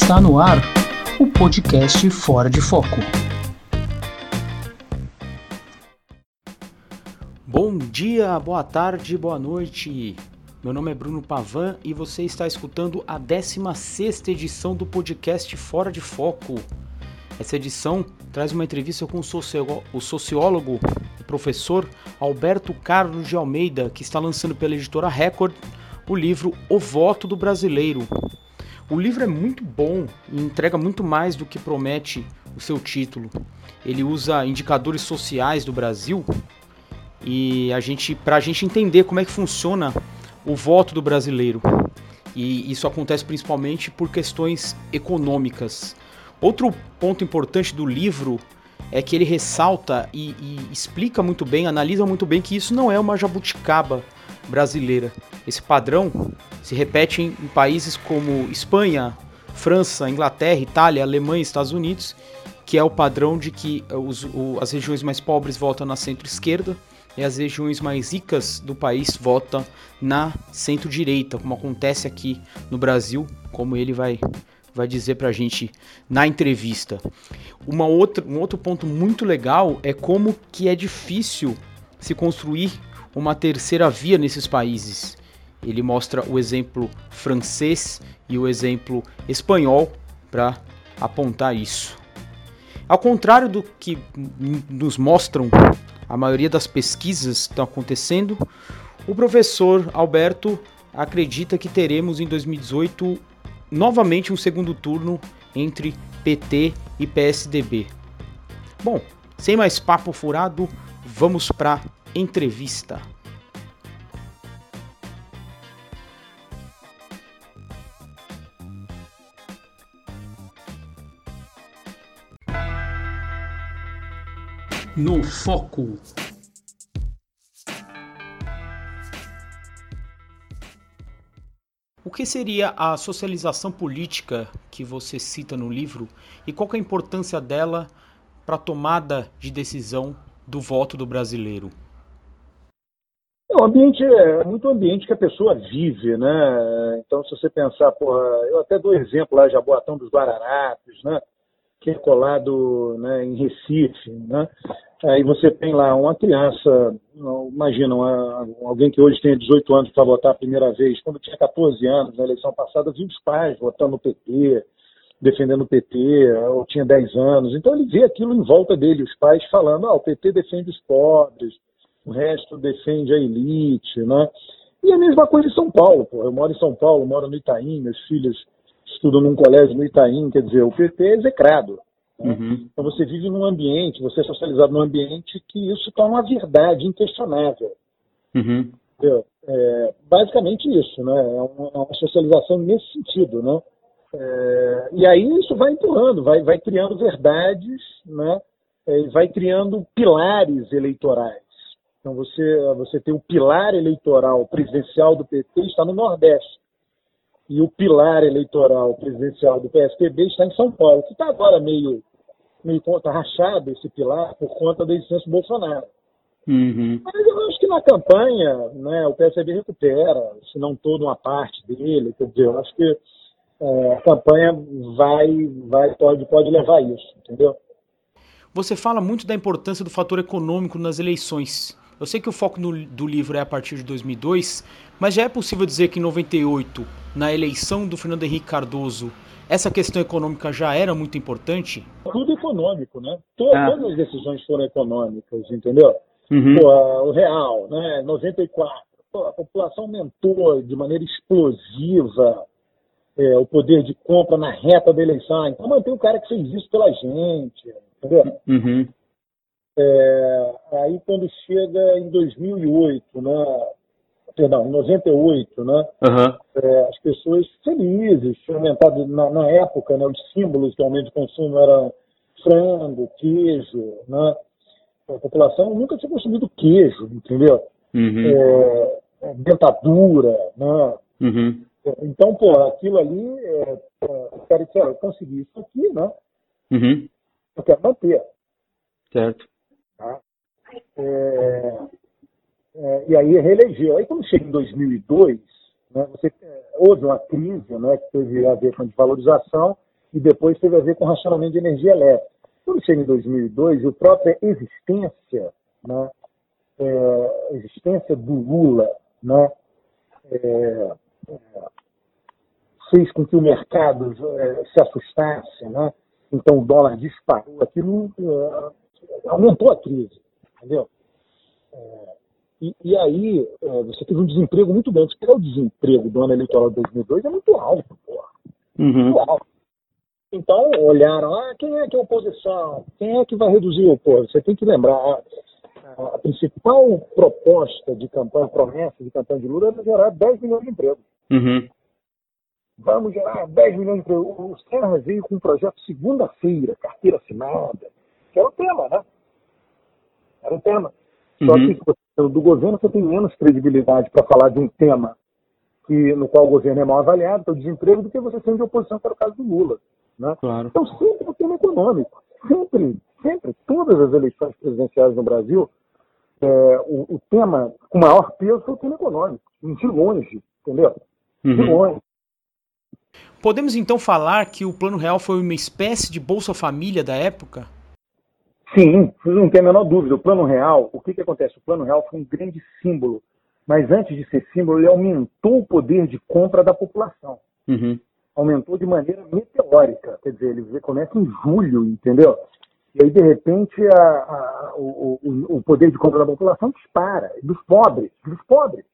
Está no ar o podcast Fora de Foco. Bom dia, boa tarde, boa noite. Meu nome é Bruno Pavan e você está escutando a 16ª edição do podcast Fora de Foco. Essa edição traz uma entrevista com o sociólogo professor Alberto Carlos de Almeida, que está lançando pela editora Record o livro O Voto do Brasileiro. O livro é muito bom e entrega muito mais do que promete o seu título. Ele usa indicadores sociais do Brasil e a gente, para a gente entender como é que funciona o voto do brasileiro. E isso acontece principalmente por questões econômicas. Outro ponto importante do livro é que ele ressalta e, e, explica muito bem, analisa muito bem que isso não é uma jabuticaba brasileira. Esse padrão se repete em, em países como Espanha, França, Inglaterra, Itália, Alemanha e Estados Unidos, que é o padrão de que os, o, as regiões mais pobres votam na centro-esquerda e as regiões mais ricas do país votam na centro-direita, como acontece aqui no Brasil, como ele vai vai dizer para a gente na entrevista. Uma outra, um outro ponto muito legal é como que é difícil se construir uma terceira via nesses países. Ele mostra o exemplo francês e o exemplo espanhol para apontar isso. Ao contrário do que nos mostram a maioria das pesquisas estão acontecendo, o professor Alberto acredita que teremos em 2018 novamente um segundo turno entre PT e PSDB. Bom, sem mais papo furado, vamos para entrevista. No foco. O que seria a socialização política que você cita no livro e qual é a importância dela para a tomada de decisão do voto do brasileiro? O ambiente é muito ambiente que a pessoa vive, né? Então, se você pensar, porra, eu até dou exemplo lá, Jaboatão dos Guararapes, né? Que é colado né, em Recife, né? Aí você tem lá uma criança, imagina, uma, alguém que hoje tem 18 anos para votar a primeira vez, quando tinha 14 anos, na eleição passada, viu os pais votando no PT, defendendo o PT, ou tinha 10 anos. Então ele vê aquilo em volta dele, os pais falando, ah, o PT defende os pobres, o resto defende a elite, né? E a mesma coisa em São Paulo, pô. Eu moro em São Paulo, moro no Itaim, meus filhos estudam num colégio no Itaim, quer dizer, o PT é execrado. Né? Uhum. Então você vive num ambiente, você é socializado num ambiente que isso torna uma verdade inquestionável. Uhum. É, basicamente isso, né? É uma, é uma, socialização nesse sentido, né? É, e aí isso vai empurrando, vai, vai criando verdades, né? É, vai criando pilares eleitorais. Então você, você tem o pilar eleitoral presidencial do PT está no Nordeste e o pilar eleitoral presidencial do PSDB está em São Paulo, que está agora meio meio conta rachado esse pilar por conta da existência do Bolsonaro. Uhum. Mas eu acho que na campanha né, o PSDB recupera, se não toda uma parte dele, quer dizer, eu acho que é, a campanha vai, vai pode, pode levar isso, entendeu? Você fala muito da importância do fator econômico nas eleições. Eu sei que o foco no, do livro é a partir de 2002, mas já é possível dizer que em 98, na eleição do Fernando Henrique Cardoso, essa questão econômica já era muito importante? Tudo econômico, né? Todas, ah. todas as decisões foram econômicas, entendeu? Uhum. Pô, o real, né? 94. Pô, a população aumentou de maneira explosiva é, o poder de compra na reta da eleição. Então mantém o cara que fez isso pela gente, entendeu? Uhum. É, aí quando chega em 2008, né? perdão, em 98, né? Uhum. É, as pessoas felizes, tinham aumentado na, na, época, né? Os símbolos de aumento de consumo eram frango, queijo, né? A população nunca tinha consumido queijo, entendeu? Uhum. É, é dentadura, né? Uhum. Então, pô, aquilo ali, é, é, cara eu consegui isso aqui, né? Uhum. Eu quero manter. Certo. Tá? É, é, e aí reelegeu. Aí quando chega em 2002, né, você, é, houve uma crise né, que teve a ver com desvalorização, e depois teve a ver com racionamento de energia elétrica. Quando chega em 2002, a própria existência, né, é, existência do Lula, né, é, é, fez com que o mercado é, se assustasse, né? então o dólar disparou, aquilo aumentou a crise, entendeu? É, e, e, aí você teve um desemprego muito grande. Se o desemprego do ano eleitoral de 2002 é muito alto, porra. Uhum. Muito alto. Então, olharam, ah, quem é que é a oposição? Quem é que vai reduzir o povo? Você tem que lembrar, a, a, principal proposta de campanha, promessa de campanha de Lula era gerar 10 milhões de empregos. Uhum. Vamos gerar 10 milhões de empregos. O Serra veio com um projeto segunda-feira, carteira assinada, que era o tema, né? Era o tema. Só uhum. que se você, do governo você tem menos credibilidade para falar de um tema que, no qual o governo é mal avaliado, que é o desemprego, do que você sendo de oposição, que era o caso do Lula. Né? Claro. Então, sempre o tema econômico. Sempre, sempre. Todas as eleições presidenciais no Brasil, é, o, o, tema com maior peso foi o tema econômico. De longe, entendeu? De uhum. longe. Podemos então falar que o Plano Real foi uma espécie de Bolsa Família da época? Sim, não tem a menor dúvida. O Plano Real, o que, que acontece? O Plano Real foi um grande símbolo, mas antes de ser símbolo, ele aumentou o poder de compra da população. Uhum aumentou de maneira meteórica. Quer dizer, ele começa em julho, entendeu? E aí, de repente, a, a, o, o, poder de compra da população dispara, dos pobres, dos pobres.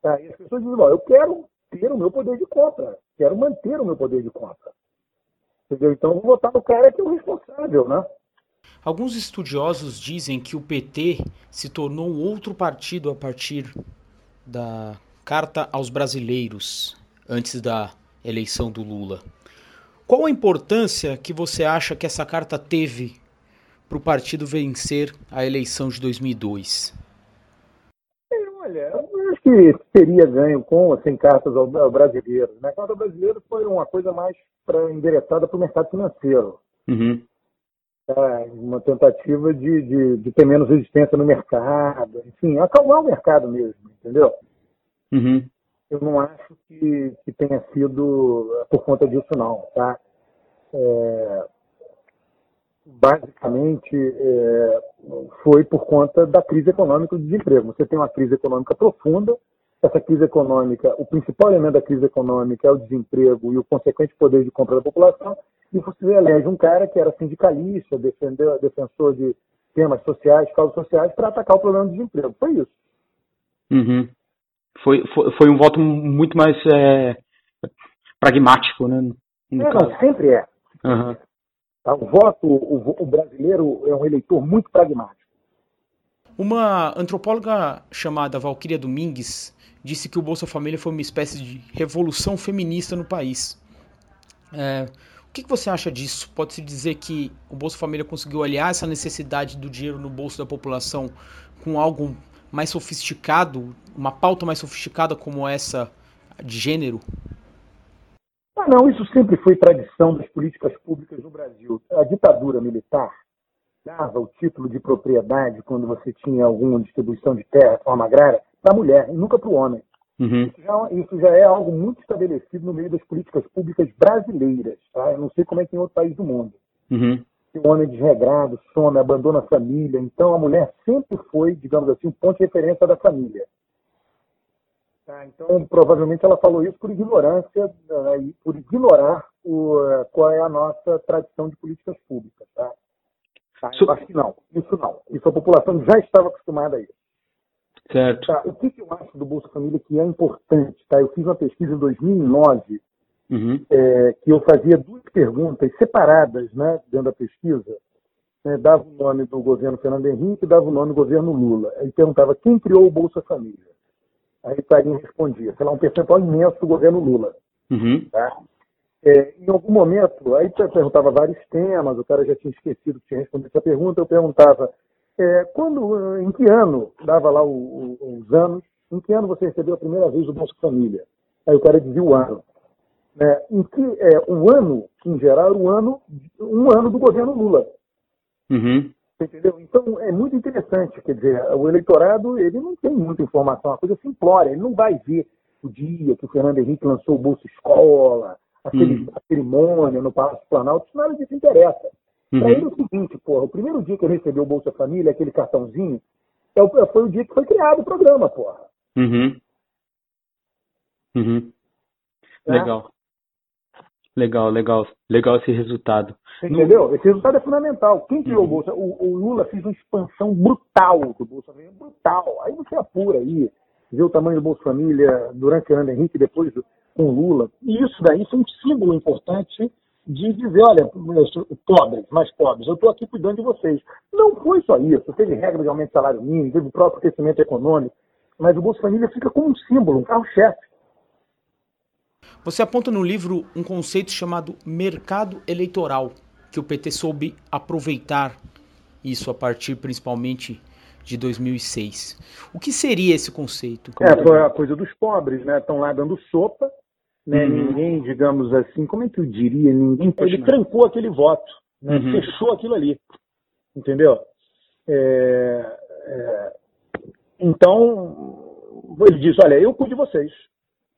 Tá? E as pessoas dizem, eu quero ter o meu poder de compra, quero manter o meu poder de compra. Entendeu? Então, eu vou votar no cara que é o responsável, né? Alguns estudiosos dizem que o PT se tornou um outro partido a partir da Carta aos Brasileiros, antes da eleição do Lula. Qual a importância que você acha que essa carta teve para o partido vencer a eleição de 2002? É, olha, eu acho que teria ganho com ou sem cartas ao, ao brasileiro. Né? A carta brasileira foi uma coisa mais para endereçada para o mercado financeiro. Uhum. É, uma tentativa de, de, de, ter menos resistência no mercado, enfim, acalmar o mercado mesmo, entendeu? Uhum eu não acho que, que tenha sido por conta disso, não. Tá? É, basicamente, é, foi por conta da crise econômica do desemprego. Você tem uma crise econômica profunda, essa crise econômica, o principal elemento da crise econômica é o desemprego e o consequente poder de compra da população, e você elege um cara que era sindicalista, defendeu, defensor de temas sociais, causas sociais, para atacar o problema do desemprego. Foi isso. Uhum foi, foi, foi um voto muito mais é, pragmático, né? não, sempre é. Uhum. O voto, o, o brasileiro é um eleitor muito pragmático. Uma antropóloga chamada Valquíria Domingues disse que o Bolsa Família foi uma espécie de revolução feminista no país. É, que, que, você acha disso? Pode-se dizer que o Bolsa Família conseguiu aliar essa necessidade do dinheiro no bolso da população com algo mais sofisticado, uma pauta mais sofisticada como essa de gênero? Ah, não, isso sempre foi tradição das políticas públicas no Brasil. A ditadura militar dava o título de propriedade quando você tinha alguma distribuição de terra, forma agrária, para a mulher, e nunca para o homem. Uhum. Isso, já, isso, já, é algo muito estabelecido no meio das políticas públicas brasileiras. Tá? Eu não sei como é que em outro país do mundo. Uhum o homem desregrado, some, abandona a família. Então a mulher sempre foi, digamos assim, um ponto de referência da família. Tá? Então provavelmente ela falou isso por ignorância né, e por ignorar o, qual é a nossa tradição de políticas públicas. Tá? Tá, eu acho que não, isso não. Isso a população já estava acostumada a isso. Certo. Tá, o que, que, eu acho do Bolsa Família que é importante? Tá? Eu fiz uma pesquisa em 2009 uhum. é, que eu fazia duas perguntas separadas né, dentro da pesquisa. Né, dava o nome do governo Fernando Henrique e dava o nome do governo Lula. Aí perguntava quem criou o Bolsa Família. Aí Clarinha respondia, sei lá, um percentual imenso do governo Lula. Uhum. Tá? É, em algum momento, aí perguntava vários temas, o cara já tinha esquecido que tinha respondido essa pergunta, eu perguntava, é, quando, em que ano, dava lá o, o, os anos, em que ano você recebeu a primeira vez o Bolsa Família? Aí o cara dizia o ano né, em que é, um ano, em geral, um ano, um ano do governo Lula. Uhum. Entendeu? Então é muito interessante, quer dizer, o eleitorado ele não tem muita informação, a coisa simplória, ele não vai ver o dia que o Fernando Henrique lançou o Bolsa Escola, a, uhum. a cerimônia no Palácio Planalto, isso nada disso interessa. Uhum. Para ele é o seguinte, porra, o primeiro dia que eu recebi o Bolsa Família, aquele cartãozinho, é foi o dia que foi criado o programa, porra. Uhum. Uhum. É? Legal. Legal, legal, legal esse resultado. Entendeu? No... Esse resultado é fundamental. Quem criou uhum. o Bolsa? O, o, Lula fez uma expansão brutal do Bolsa Família, brutal. Aí você apura aí, vê o tamanho do Bolsa Família durante o Fernando Henrique, depois do, com Lula. E isso daí foi um símbolo importante de dizer, olha, pobres, mais pobres, eu estou aqui cuidando de vocês. Não foi só isso. Teve regra de aumento de salário mínimo, teve o próprio crescimento econômico, mas o Bolsa Família fica como um símbolo, um carro-chefe. Você aponta no livro um conceito chamado mercado eleitoral, que o PT soube aproveitar isso a partir principalmente de 2006. O que seria esse conceito? Como é, foi a coisa dos pobres, né? Estão lá dando sopa, né? Uhum. Ninguém, digamos assim, como é que eu diria? Ninguém. Ele trancou aquele voto, né? uhum. fechou aquilo ali, entendeu? É, é, então ele diz, olha, eu cuido de vocês.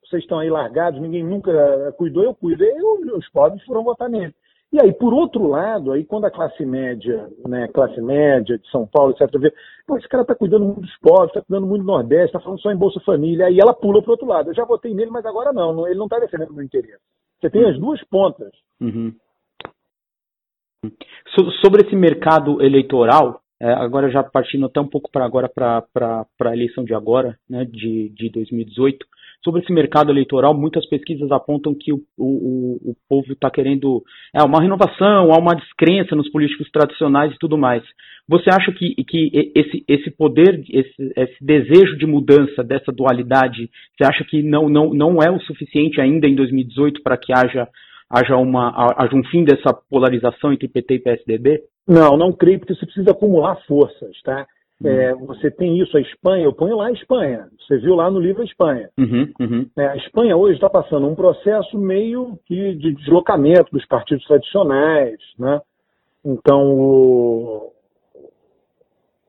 Vocês estão aí largados, ninguém nunca cuidou, eu cuido. E os pobres foram votar nele. E aí, por outro lado, aí quando a classe média, né, classe média de São Paulo, etc., vê, pô, esse cara está cuidando muito dos pobres, está cuidando muito do Nordeste, está falando só em Bolsa Família, aí ela pula para outro lado. Eu já votei nele, mas agora não, ele não está defendendo o meu interesse. Você tem as duas pontas. Uhum. Sobre esse mercado eleitoral, é, agora já partindo até um pouco para agora para a eleição de agora, né, de, de 2018, sobre esse mercado eleitoral, muitas pesquisas apontam que o, o, o povo está querendo é, uma renovação, há uma descrença nos políticos tradicionais e tudo mais. Você acha que, que esse, esse poder, esse, esse desejo de mudança dessa dualidade, você acha que não, não, não é o suficiente ainda em 2018 para que haja, haja, uma, haja um fim dessa polarização entre PT e PSDB? Não, não creio, porque você precisa acumular forças, tá? É, você tem isso, a Espanha, eu ponho lá a Espanha. Você viu lá no livro a Espanha. Uhum, uhum. É, a Espanha hoje está passando um processo meio que de deslocamento dos partidos tradicionais, né? Então, o...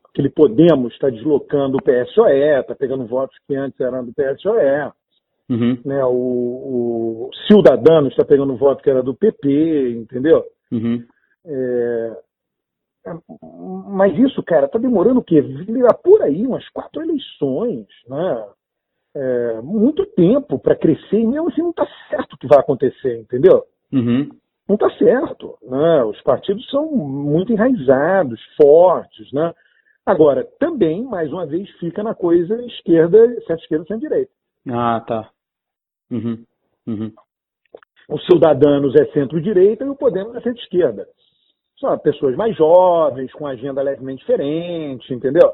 aquele Podemos está deslocando o PSOE, está pegando votos que antes eram do PSOE. Uhum. Né? O, o Ciudadanos está pegando voto que era do PP, entendeu? Uhum. É, mas isso, cara, tá demorando o quê? Por aí, umas quatro eleições, né? É, muito tempo para crescer e mesmo assim não está certo o que vai acontecer, entendeu? Uhum. Não está certo. Né? Os partidos são muito enraizados, fortes, né? Agora, também, mais uma vez, fica na coisa esquerda, centro-esquerda, centro-direita. Ah, tá. Uhum. Uhum. O Cidadanos é centro-direita e o Podemos é centro-esquerda são pessoas mais jovens, com agenda levemente diferente, entendeu?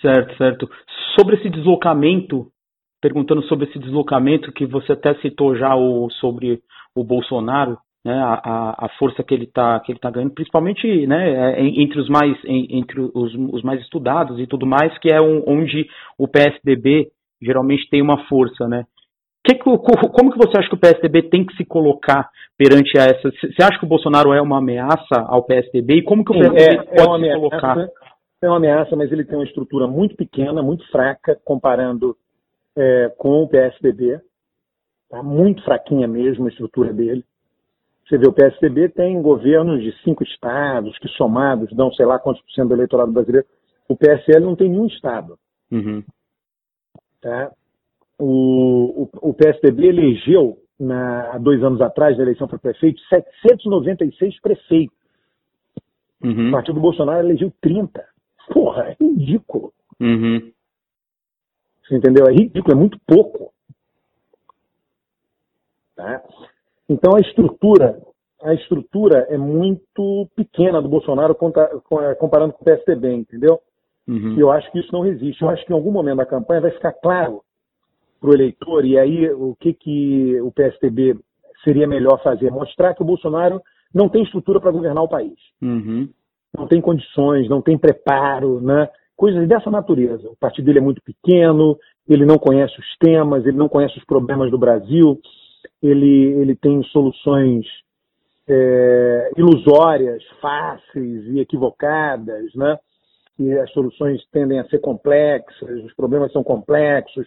Certo, certo. Sobre esse deslocamento, perguntando sobre esse deslocamento que você até citou já o, sobre o Bolsonaro, né, a, a força que ele está que ele tá ganhando, principalmente né, entre os mais entre os, os mais estudados e tudo mais, que é um, onde o PSDB geralmente tem uma força, né? Que como que você acha que o PSDB tem que se colocar perante essa? Você acha que o Bolsonaro é uma ameaça ao PSDB? E como que o PSDB é, pode é se ameaça, colocar? É uma ameaça, mas ele tem uma estrutura muito pequena, muito fraca, comparando é, com o PSDB. Tá? Muito fraquinha mesmo a estrutura dele. Você vê, o PSDB tem governos de cinco estados, que somados dão sei lá quantos por cento do eleitorado brasileiro. O PSL não tem nenhum estado. Uhum. Tá? O, o, o PSDB elegeu, na, há dois anos atrás, na eleição para prefeito, 796 prefeitos. Uhum. O partido Bolsonaro elegeu 30. Porra, é ridículo. Uhum. Você entendeu? É ridículo, é muito pouco. Tá? Então a estrutura, a estrutura é muito pequena do Bolsonaro comparando com o PSDB, entendeu? Uhum. E eu acho que isso não resiste. Eu acho que em algum momento da campanha vai ficar claro para o eleitor, e aí o que, que o PSDB seria melhor fazer? Mostrar que o Bolsonaro não tem estrutura para governar o país. Uhum. Não tem condições, não tem preparo, né? coisas dessa natureza. O partido dele é muito pequeno, ele não conhece os temas, ele não conhece os problemas do Brasil, ele, ele tem soluções é, ilusórias, fáceis e equivocadas, né? E as soluções tendem a ser complexas, os problemas são complexos,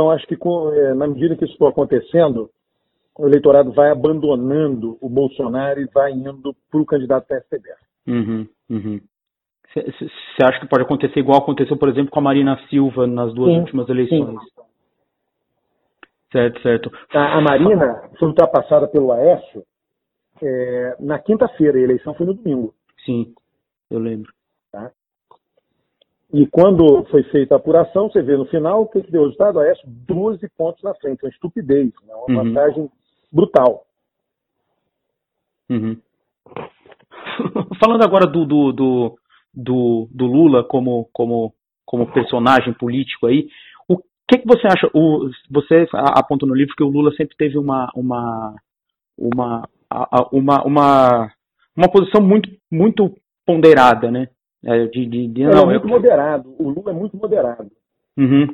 Então, acho que com, é, na medida que isso for acontecendo, o eleitorado vai abandonando o Bolsonaro e vai indo para o candidato PSDB. Uhum, uhum. Você acha que pode acontecer igual aconteceu, por exemplo, com a Marina Silva nas duas sim, últimas eleições? Sim. Certo, certo. A, a Marina foi ultrapassada pelo Aécio é, na quinta-feira, a eleição foi no domingo. Sim, eu lembro. E quando foi feita a apuração, você vê no final o que, que deu o resultado? A Aécio 12 pontos na frente, uma estupidez, né? uma uhum. vantagem brutal. Uhum. Falando agora do, do, do, do, do Lula como, como, como personagem político aí, o que, que você acha? O, você aponta no livro que o Lula sempre teve uma, uma, uma, uma, uma, uma posição muito, muito ponderada, né? É, de, de, de, não, é muito eu... moderado. O Lula é muito moderado. Uhum.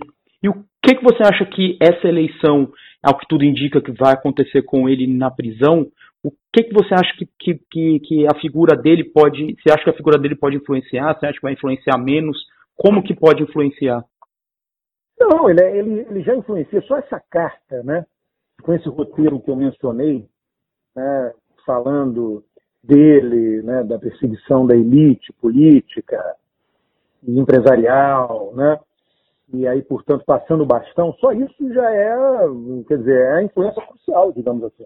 E o que, que você acha que essa eleição, ao que tudo indica que vai acontecer com ele na prisão, o que, que você acha que, que, que, que a figura dele pode. Você acha que a figura dele pode influenciar? Você acha que vai influenciar menos? Como que pode influenciar? Não, ele, é, ele, ele já influencia. Só essa carta, né? Com esse roteiro que eu mencionei, né, falando dele, né, da perseguição da elite política e empresarial, né? E aí, portanto, passando o bastão, só isso já é, quer dizer, é a influência crucial, digamos assim.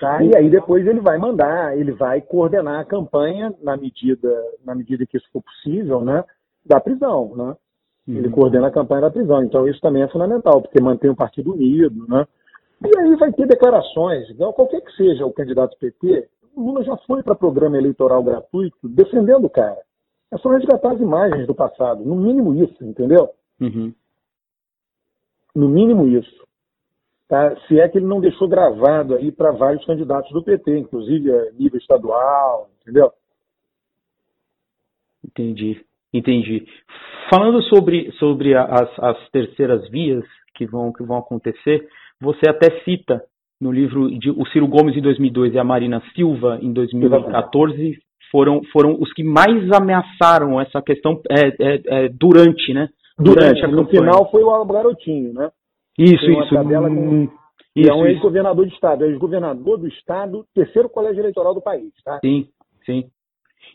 Tá? E aí depois ele vai mandar, ele vai coordenar a campanha na medida, na medida que isso for possível, né, da prisão, né? Ele uhum. coordena a campanha da prisão. Então isso também é fundamental, porque mantém o partido unido, né? E aí vai ter declarações, então, qualquer que seja o candidato PT, o Lula já foi para programa eleitoral gratuito defendendo o cara. É só resgatar as imagens do passado, no mínimo isso, entendeu? Uhum. No mínimo isso. Tá? Se é que ele não deixou gravado aí para vários candidatos do PT, inclusive a nível estadual, entendeu? Entendi, entendi. Falando sobre, sobre as, as terceiras vias que vão, que vão acontecer, você até cita no livro de o Ciro Gomes em 2002 e a Marina Silva em 2014 foram, foram os que mais ameaçaram essa questão é, é, é, durante, né? Durante, durante no final foi o Garotinho, né? Isso, isso. Hum, com... isso. é um ex-governador de Estado, é ex-governador do Estado, terceiro colégio eleitoral do país, tá? Sim, sim.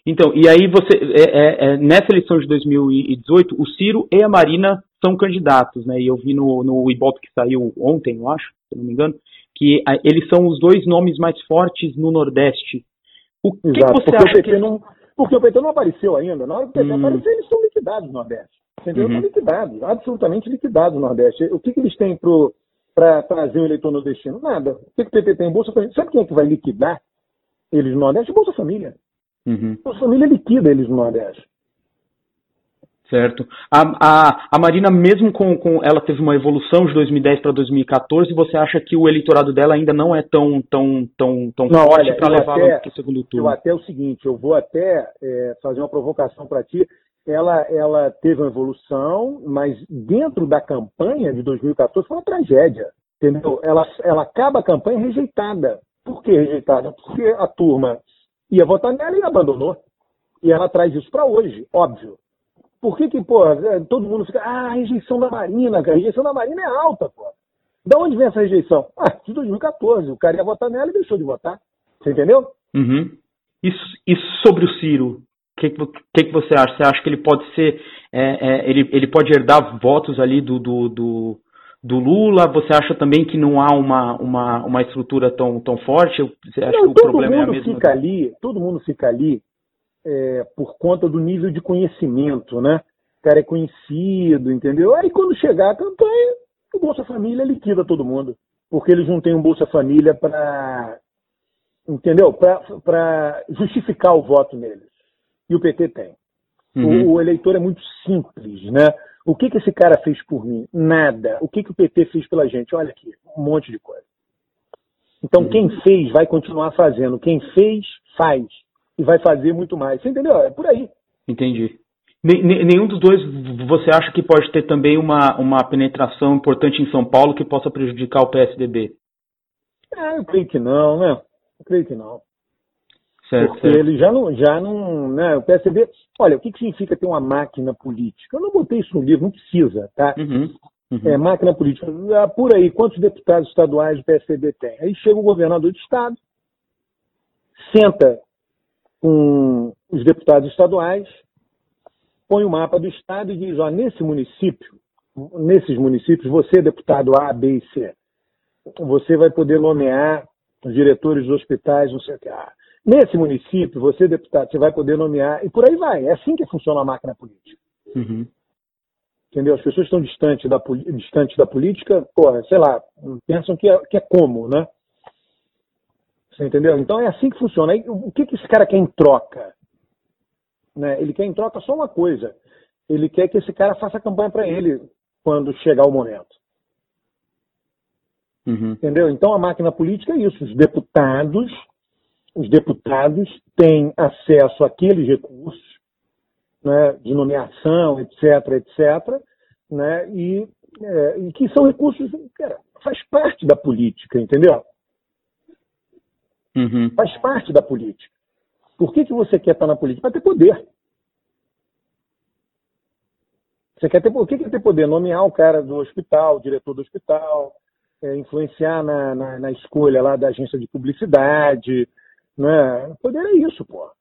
Então, e aí você, é, é, é, nessa eleição de 2018, o Ciro e a Marina são candidatos, né? E eu vi no, no Ibope que saiu ontem, eu acho, se não me engano, que a, eles são os dois nomes mais fortes no Nordeste. O que, Exato, que você acha que... Não, porque o PT não apareceu ainda. Na hora que o PT hum. aparecer, eles são liquidados no Nordeste. Entendeu? Uhum. Estão liquidados, absolutamente liquidados no Nordeste. O que, que eles têm para trazer o eleitor nordestino? Nada. O que, que o PT tem? Bolsa Família. Sabe quem é que vai liquidar eles no Nordeste? Bolsa Família. Uhum. Bolsa Família liquida eles no Nordeste. Certo. A, a, a Marina, mesmo com, com. Ela teve uma evolução de 2010 para 2014, você acha que o eleitorado dela ainda não é tão, tão, tão, tão não, forte para levá-la para o segundo turno? Eu até o seguinte, eu vou até é, fazer uma provocação para ti ela, ela teve uma evolução, mas dentro da campanha de 2014 foi uma tragédia. Entendeu? Ela, ela acaba a campanha rejeitada. Por que rejeitada? Porque a turma ia votar nela e abandonou. E ela traz isso para hoje, óbvio. Por que, que, pô, todo mundo fica, ah, a rejeição da Marina, cara, a rejeição da Marina é alta, pô. Da onde vem essa rejeição? Ah, de 2014. O cara ia votar nela e deixou de votar. Você entendeu? Uhum. Isso, isso sobre o Ciro, que, que, que você acha? Você acha que ele pode ser, é, é, ele, ele pode herdar votos ali do, do, do, do, Lula? Você acha também que não há uma, uma, uma estrutura tão, tão forte? Você acha não, que o problema é a mesma? Fica ali, todo mundo fica ali é, por conta do nível de conhecimento, né? O cara é conhecido, entendeu? Aí quando chegar a campanha, o Bolsa Família liquida todo mundo. Porque eles não têm um Bolsa Família para entendeu? Para justificar o voto neles e o PT tem. Uhum. O, o, eleitor é muito simples, né? O que, que esse cara fez por mim? Nada. O que, que o PT fez pela gente? Olha aqui, um monte de coisa. Então, uhum. quem fez vai continuar fazendo. Quem fez, faz. E vai fazer muito mais. Você entendeu? É por aí. Entendi. Nenhum dos dois você acha que pode ter também uma, uma penetração importante em São Paulo que possa prejudicar o PSDB? É, eu creio que não, né? Eu creio que não. Certo, porque certo. ele já não, já não, né, o PSDB, olha, o que, que significa ter uma máquina política? Eu não botei isso no livro, não precisa, tá? Uhum, Uhum. É, máquina política. Ah, por aí, quantos deputados estaduais o PSDB tem? Aí chega o governador do estado, senta com os deputados estaduais, põe o mapa do estado e diz, ó, nesse município, nesses municípios, você, deputado A, B e C, você vai poder nomear os diretores dos hospitais, não sei o que. Ah, nesse município, você, deputado, você vai poder nomear, e por aí vai. É assim que funciona a máquina política. Uhum. Entendeu? As pessoas estão distantes da, distantes da política, porra, sei lá, pensam que é, que é como, né? Você entendeu? Então é assim que funciona. Aí, o que, que esse cara quer em troca? Né? Ele quer em troca só uma coisa. Ele quer que esse cara faça campanha para ele quando chegar o momento. Uhum. Entendeu? Então a máquina política é isso. Os deputados, os deputados têm acesso àqueles recursos né, de nomeação, etc., etc., né, e, é, e que são recursos, cara, faz parte da política, entendeu? Uhum. Faz parte da política. Por que, que você quer estar na política? Para ter poder. Você quer ter, o que, que é ter poder? Nomear o cara do hospital, o diretor do hospital, é, influenciar na, na, na, escolha lá da agência de publicidade. Né? Poder é isso, pô.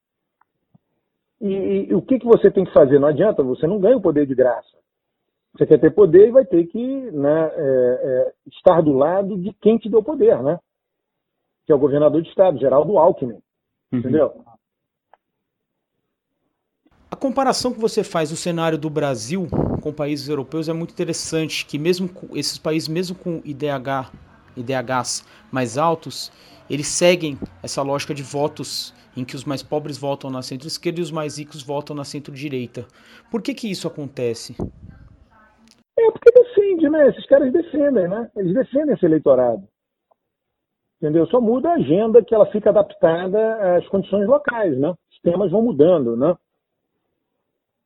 E, e, o que, que você tem que fazer? Não adianta, você não ganha o poder de graça. Você quer ter poder e vai ter que né, é, é, estar do lado de quem te deu poder, né? Que é o governador de estado, Geraldo Alckmin. Uhum. Entendeu? A comparação que você faz do cenário do Brasil com países europeus é muito interessante, que mesmo esses países, mesmo com IDH, IDHs mais altos, eles seguem essa lógica de votos em que os mais pobres votam na centro-esquerda e os mais ricos votam na centro-direita. Por que que isso acontece? É porque defende, né? Esses caras defendem, né? Eles defendem esse eleitorado. Entendeu? Só muda a agenda que ela fica adaptada às condições locais, né? Os temas vão mudando, né?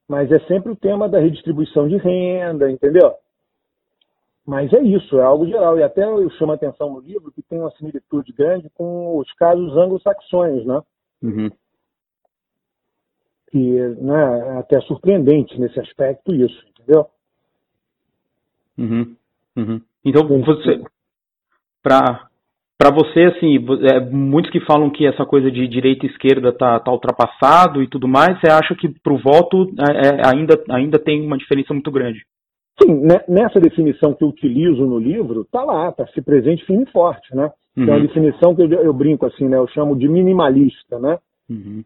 Mas é sempre o tema da redistribuição de renda, entendeu? Mas é isso, é algo geral. E até eu chamo a atenção no livro que tem uma similitude grande com os casos anglo-saxões, né? Uhum. Que né, é até surpreendente nesse aspecto isso, entendeu? Uhum. Uhum. Então, você, para para você, assim, é, muitos que falam que essa coisa de direita e esquerda tá, tá ultrapassado e tudo mais, você acha que para o voto é, é, ainda, ainda tem uma diferença muito grande? Sim, né, nessa definição que eu utilizo no livro, tá lá, tá se presente firme e forte, né? Uhum. É uma definição que eu, eu, brinco assim, né? Eu chamo de minimalista, né? Uhum.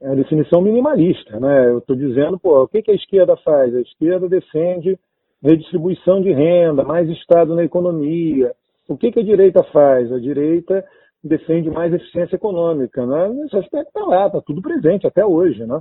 É a definição minimalista, né? Eu estou dizendo, pô, o que, que a esquerda faz? A esquerda defende redistribuição de renda, mais Estado na economia. O que, que a direita faz? A direita defende mais eficiência econômica, né? Nesse aspecto está lá, está tudo presente até hoje, né?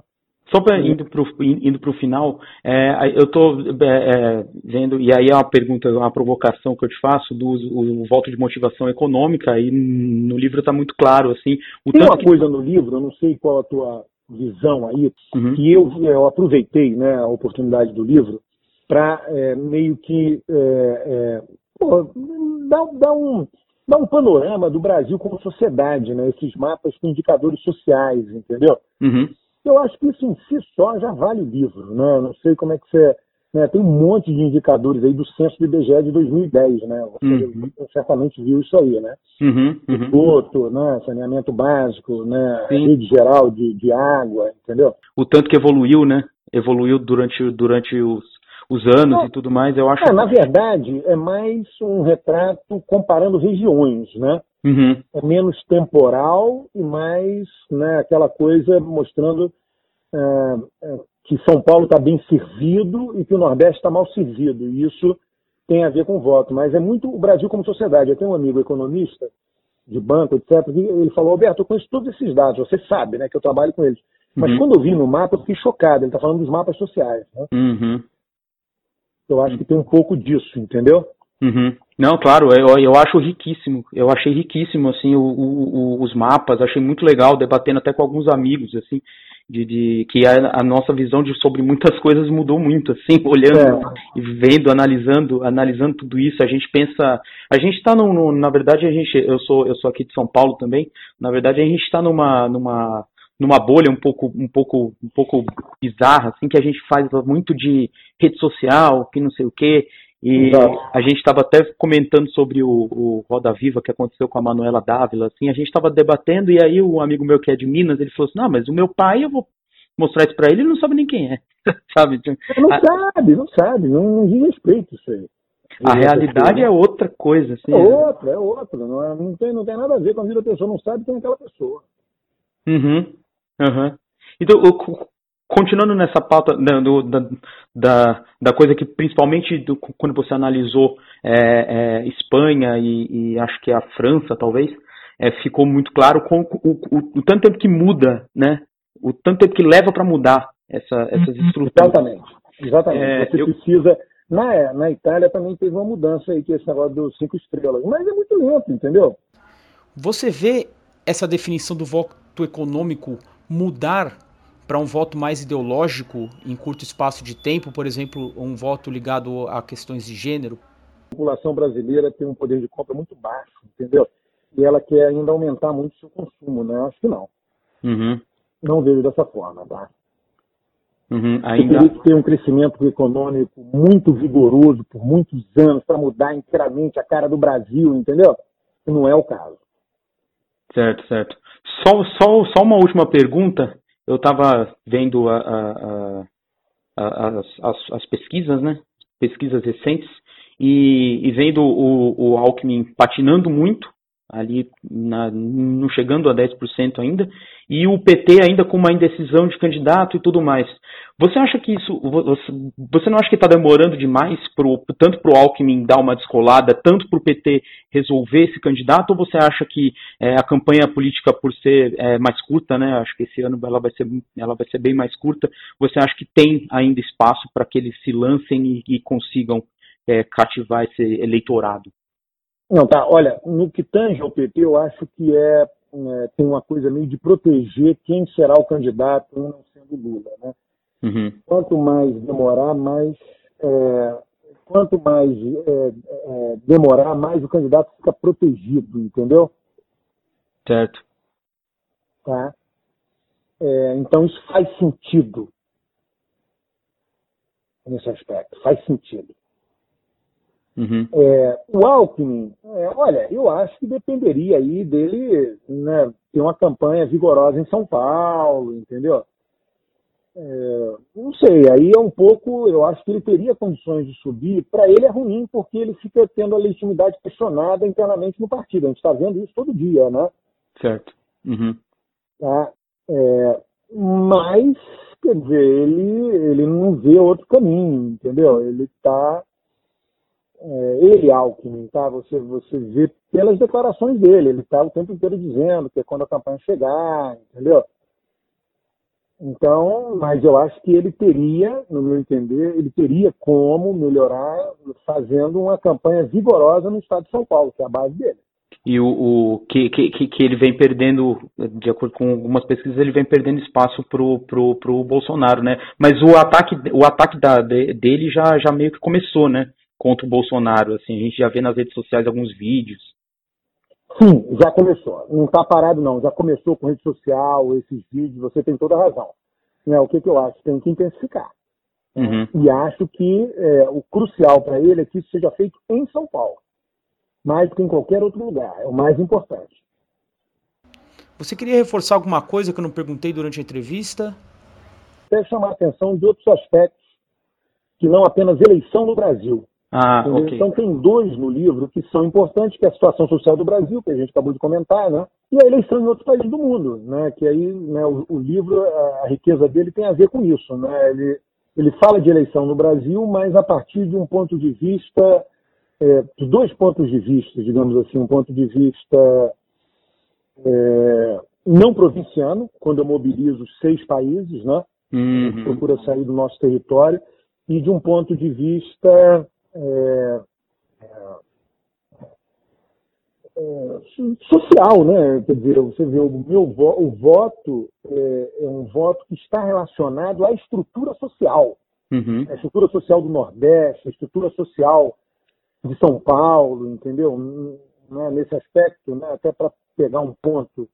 Só para indo para o indo final, é, eu estou é, é, vendo, e aí é uma pergunta, uma provocação que eu te faço, do o, o voto de motivação econômica, e no livro está muito claro, assim... Tem uma que... coisa no livro, eu não sei qual a tua visão aí, uhum. que eu, eu aproveitei né, a oportunidade do livro para é, meio que é, é, pô, dar, dar, um, dar um panorama do Brasil como sociedade, né? Esses mapas com indicadores sociais, entendeu? Uhum. Eu acho que isso em si só já vale livro, né? Não sei como é que você. Né? Tem um monte de indicadores aí do censo do IBGE de 2010, né? Você uhum. certamente viu isso aí, né? Uhum, uhum. né? saneamento básico, né? Sim. rede geral de, de água, entendeu? O tanto que evoluiu, né? Evoluiu durante, durante os, os anos e tudo mais, eu acho. É, na verdade, é mais um retrato comparando regiões, né? Uhum. É menos temporal e mais né, aquela coisa mostrando é, é, que São Paulo está bem servido e que o Nordeste está mal servido. E isso tem a ver com o voto. Mas é muito o Brasil como sociedade. Eu tenho um amigo economista de banco, etc., que ele falou, Alberto, eu conheço todos esses dados, você sabe né, que eu trabalho com eles. Mas uhum. quando eu vi no mapa, eu fiquei chocado. Ele está falando dos mapas sociais. Né? Uhum. Eu acho que tem um pouco disso, entendeu? Uhum. Não, claro, eu, eu acho riquíssimo. Eu achei riquíssimo, assim, o, o, os mapas, achei muito legal, debatendo até com alguns amigos, assim, de, de que a, a, nossa visão de, sobre muitas coisas mudou muito, assim, olhando é. e vendo, analisando, analisando tudo isso, a gente pensa, a gente está na verdade, a gente, eu sou, eu sou aqui de São Paulo também, na verdade a gente está numa, numa numa bolha um pouco um pouco um pouco bizarra assim que a gente faz muito de rede social que não sei o quê E Exato. a gente estava até comentando sobre o, o, Roda Viva que aconteceu com a Manuela Dávila, assim, a gente estava debatendo e aí o amigo meu que é de Minas, ele falou assim, não, mas o meu pai, eu vou mostrar isso para ele, ele não sabe nem quem é, sabe? Não a, sabe, não sabe, não, não diz respeito isso aí. A realidade é outra coisa, assim. É outra, é outra, não, é, não, tem, não tem nada a ver com a vida da pessoa, não sabe quem é aquela pessoa. Uhum, uhum. Então, continuando nessa pauta da, do, da, da, coisa que principalmente do, quando você analisou é, é, Espanha e, e, acho que a França talvez é, ficou muito claro com o, o, o, tanto tempo que muda, né? O tanto tempo que leva para mudar essa, essas uhum. estruturas. Exatamente, exatamente. É, você eu... precisa na, na Itália também teve uma mudança aí que esse negócio dos cinco estrelas, mas é muito lento, entendeu? Você vê essa definição do voto econômico mudar para um voto mais ideológico em curto espaço de tempo, por exemplo, um voto ligado a questões de gênero? A população brasileira tem um poder de compra muito baixo, entendeu? E ela quer ainda aumentar muito o seu consumo, né? Acho que não. Uhum. Não vejo dessa forma, tá? Uhum, ainda... teria que ter um crescimento econômico muito vigoroso por muitos anos para mudar inteiramente a cara do Brasil, entendeu? Não é o caso. Certo, certo. Só, só, só uma última pergunta eu estava vendo a, a, a, as, as, as, pesquisas, né? Pesquisas recentes, e, e vendo o, o, Alckmin patinando muito, ali na, não chegando a 10% ainda, e o PT ainda com uma indecisão de candidato e tudo mais. Você acha que isso. Você não acha que está demorando demais, pro, tanto para o Alckmin dar uma descolada, tanto para o PT resolver esse candidato, ou você acha que é, a campanha política, por ser é, mais curta, né? Acho que esse ano ela vai, ser, ela vai ser bem mais curta. Você acha que tem ainda espaço para que eles se lancem e, e consigam é, cativar esse eleitorado? Não, tá. Olha, no que tange ao PT, eu acho que é, é, tem uma coisa meio de proteger quem será o candidato, não sendo Lula, né? Uhum. Quanto mais demorar, mais é, quanto mais é, é, demorar, mais o candidato fica protegido, entendeu? Certo. Tá? É, então isso faz sentido nesse aspecto, faz sentido. Uhum. É, o Alckmin, é, olha, eu acho que dependeria aí dele né, ter uma campanha vigorosa em São Paulo, entendeu? É, não sei, aí é um pouco, eu acho que ele teria condições de subir. Para ele é ruim, porque ele fica tendo a legitimidade questionada internamente no partido. A gente está vendo isso todo dia, né? Certo. Uhum. Tá? É, mas, quer dizer, ele, ele não vê outro caminho, entendeu? Ele está. É, ele, Alckmin, tá? Você, você vê pelas declarações dele, ele está o tempo inteiro dizendo que é quando a campanha chegar, entendeu? Então, mas eu acho que ele teria, no meu entender, ele teria como melhorar fazendo uma campanha vigorosa no estado de São Paulo, que é a base dele. E o, o que, que, que ele vem perdendo, de acordo com algumas pesquisas, ele vem perdendo espaço pro, pro, pro Bolsonaro, né? Mas o ataque, o ataque da, dele já, já meio que começou, né? Contra o Bolsonaro, assim, a gente já vê nas redes sociais alguns vídeos. Sim, já começou. Não está parado, não. Já começou com rede social, esses vídeos, você tem toda a razão. Né, o que, que eu acho? Tem que intensificar. Uhum. E acho que é, o crucial para ele é que isso seja feito em São Paulo, mais do que em qualquer outro lugar. É o mais importante. Você queria reforçar alguma coisa que eu não perguntei durante a entrevista? Quero chamar a atenção de outros aspectos que não apenas eleição no Brasil, ah, okay. Então tem dois no livro que são importantes, que é a situação social do Brasil, que a gente acabou de comentar, né? E a eleição em outros países do mundo, né? Que aí né, o, o livro, a, a, riqueza dele tem a ver com isso, né? Ele, ele fala de eleição no Brasil, mas a partir de um ponto de vista, é, de dois pontos de vista, digamos assim, um ponto de vista é, não provinciano, quando eu mobilizo seis países, né? Uhum. Procura sair do nosso território, e de um ponto de vista é, é, social, né? Quer dizer, você vê o meu o voto é, é, um voto que está relacionado à estrutura social, uhum. a estrutura social do Nordeste, a estrutura social de São Paulo, entendeu? Né? Nesse aspecto, né? até para pegar um ponto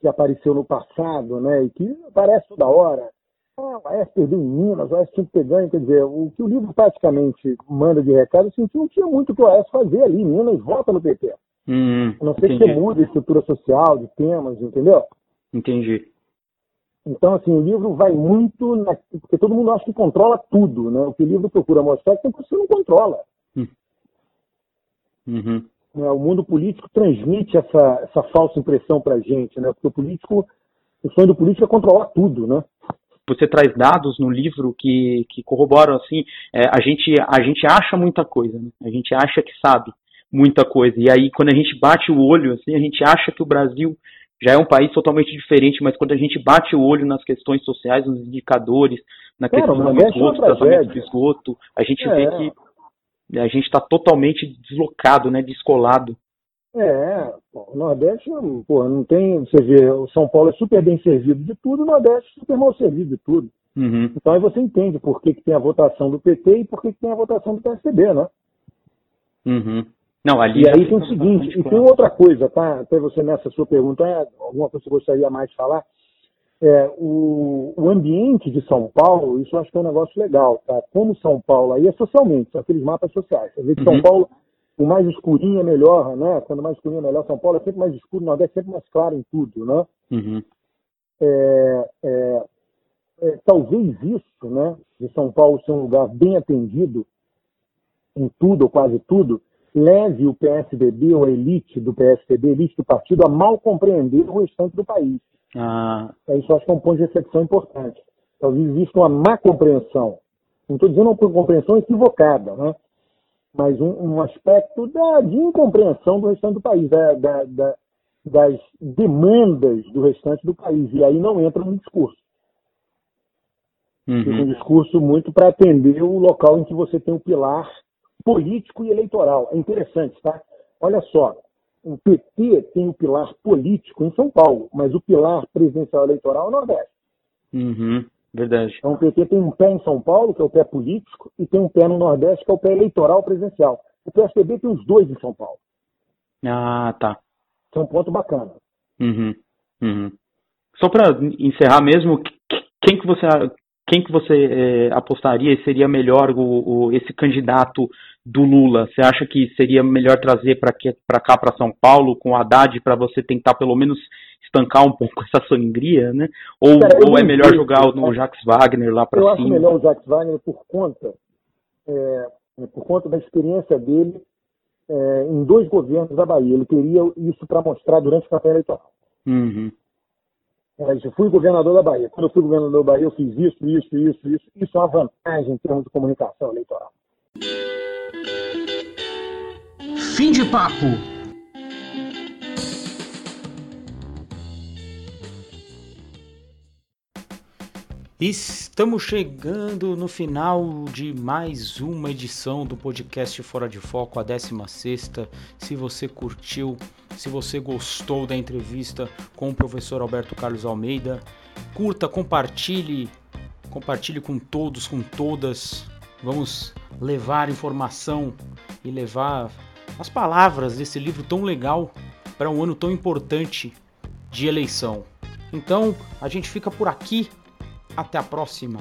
que apareceu no passado, né? E que aparece toda hora o Aécio perdeu em Minas, o Aécio tinha que ter ganho, quer dizer, o que o livro praticamente manda de recado, assim, que não tinha muito o que o Aécio fazer ali, Minas vota no PT. Hum, a não ser que você mude a estrutura social, de temas, entendeu? Entendi. Então, assim, o livro vai muito. Na... Porque todo mundo acha que controla tudo, né? O que o livro procura mostrar é que você não controla. Hum. Uhum. Né? O mundo político transmite essa, essa falsa impressão pra gente, né? Porque o político. O sonho do político é controlar tudo, né? Você traz dados no livro que, que corroboram assim, é, a, gente, a gente acha muita coisa, né? a gente acha que sabe muita coisa. E aí, quando a gente bate o olho, assim, a gente acha que o Brasil já é um país totalmente diferente, mas quando a gente bate o olho nas questões sociais, nos indicadores, na questão do esgoto, tratamento do esgoto, a gente é. vê que a gente está totalmente deslocado, né, descolado. É, o Nordeste, pô, não tem, você vê, o São Paulo é super bem servido de tudo, o Nordeste é super mal servido de tudo. Uhum. Então aí você entende por que, que tem a votação do PT e por que, que tem a votação do PSDB, né? Uhum. Não, ali e aí tem o seguinte, e tem outra coisa, tá? Até você nessa sua pergunta, é, alguma coisa que você gostaria mais de falar? É, o, o, ambiente de São Paulo, isso eu acho que é um negócio legal, tá? Como São Paulo aí é socialmente, são aqueles mapas sociais. Você vê que uhum. São Paulo, o mais escurinho é melhor, né? Quando mais escurinho é melhor, São Paulo é sempre mais escuro, o Nordeste é sempre mais claro em tudo, né? Uhum. É, é, é, talvez isso, né, de São Paulo ser um lugar bem atendido em tudo ou quase tudo, leve o PSDB ou a elite do PSDB, elite do partido, a mal compreender o restante do país. Ah. É, isso acho que é um ponto de reflexão importante. Talvez exista uma má compreensão. Não estou dizendo uma compreensão equivocada, né? Mas um, um aspecto da, de incompreensão do restante do país, da, da, da, das demandas do restante do país. E aí não entra no discurso. Uhum. um discurso muito para atender o local em que você tem o pilar político e eleitoral. É interessante, tá? Olha só, o PT tem o pilar político em São Paulo, mas o pilar presidencial eleitoral é no Nordeste. Uhum, verdade. Então o PT tem um pé em São Paulo, que é o pé político, e tem um pé no Nordeste, que é o pé eleitoral presidencial. O PSDB tem os dois em São Paulo. Ah, tá. Isso é um ponto bacana. Uhum, uhum. Só para encerrar mesmo, quem que você quem que você é, apostaria e seria melhor o, o, esse candidato do Lula? Você acha que seria melhor trazer para cá, para São Paulo, com o Haddad, para você tentar pelo menos estancar um pouco essa sangria, né? Ou, Cara, ou é melhor jogar no né? Jacques Wagner lá para cima? Eu acho melhor o Jacques Wagner por conta, é, por conta da experiência dele é, em dois governos da Bahia. Ele teria isso para mostrar durante a campanha eleitoral. Uhum. É, eu fui governador da Bahia. Quando eu fui governador da Bahia, eu fiz isso, isso, isso, isso. Isso é uma vantagem em termos de comunicação eleitoral. Fim de papo. Estamos chegando no final de mais uma edição do podcast Fora de Foco, a 16. Se você curtiu, se você gostou da entrevista com o professor Alberto Carlos Almeida, curta, compartilhe, compartilhe com todos, com todas. Vamos levar informação e levar as palavras desse livro tão legal para um ano tão importante de eleição. Então, a gente fica por aqui até a próxima!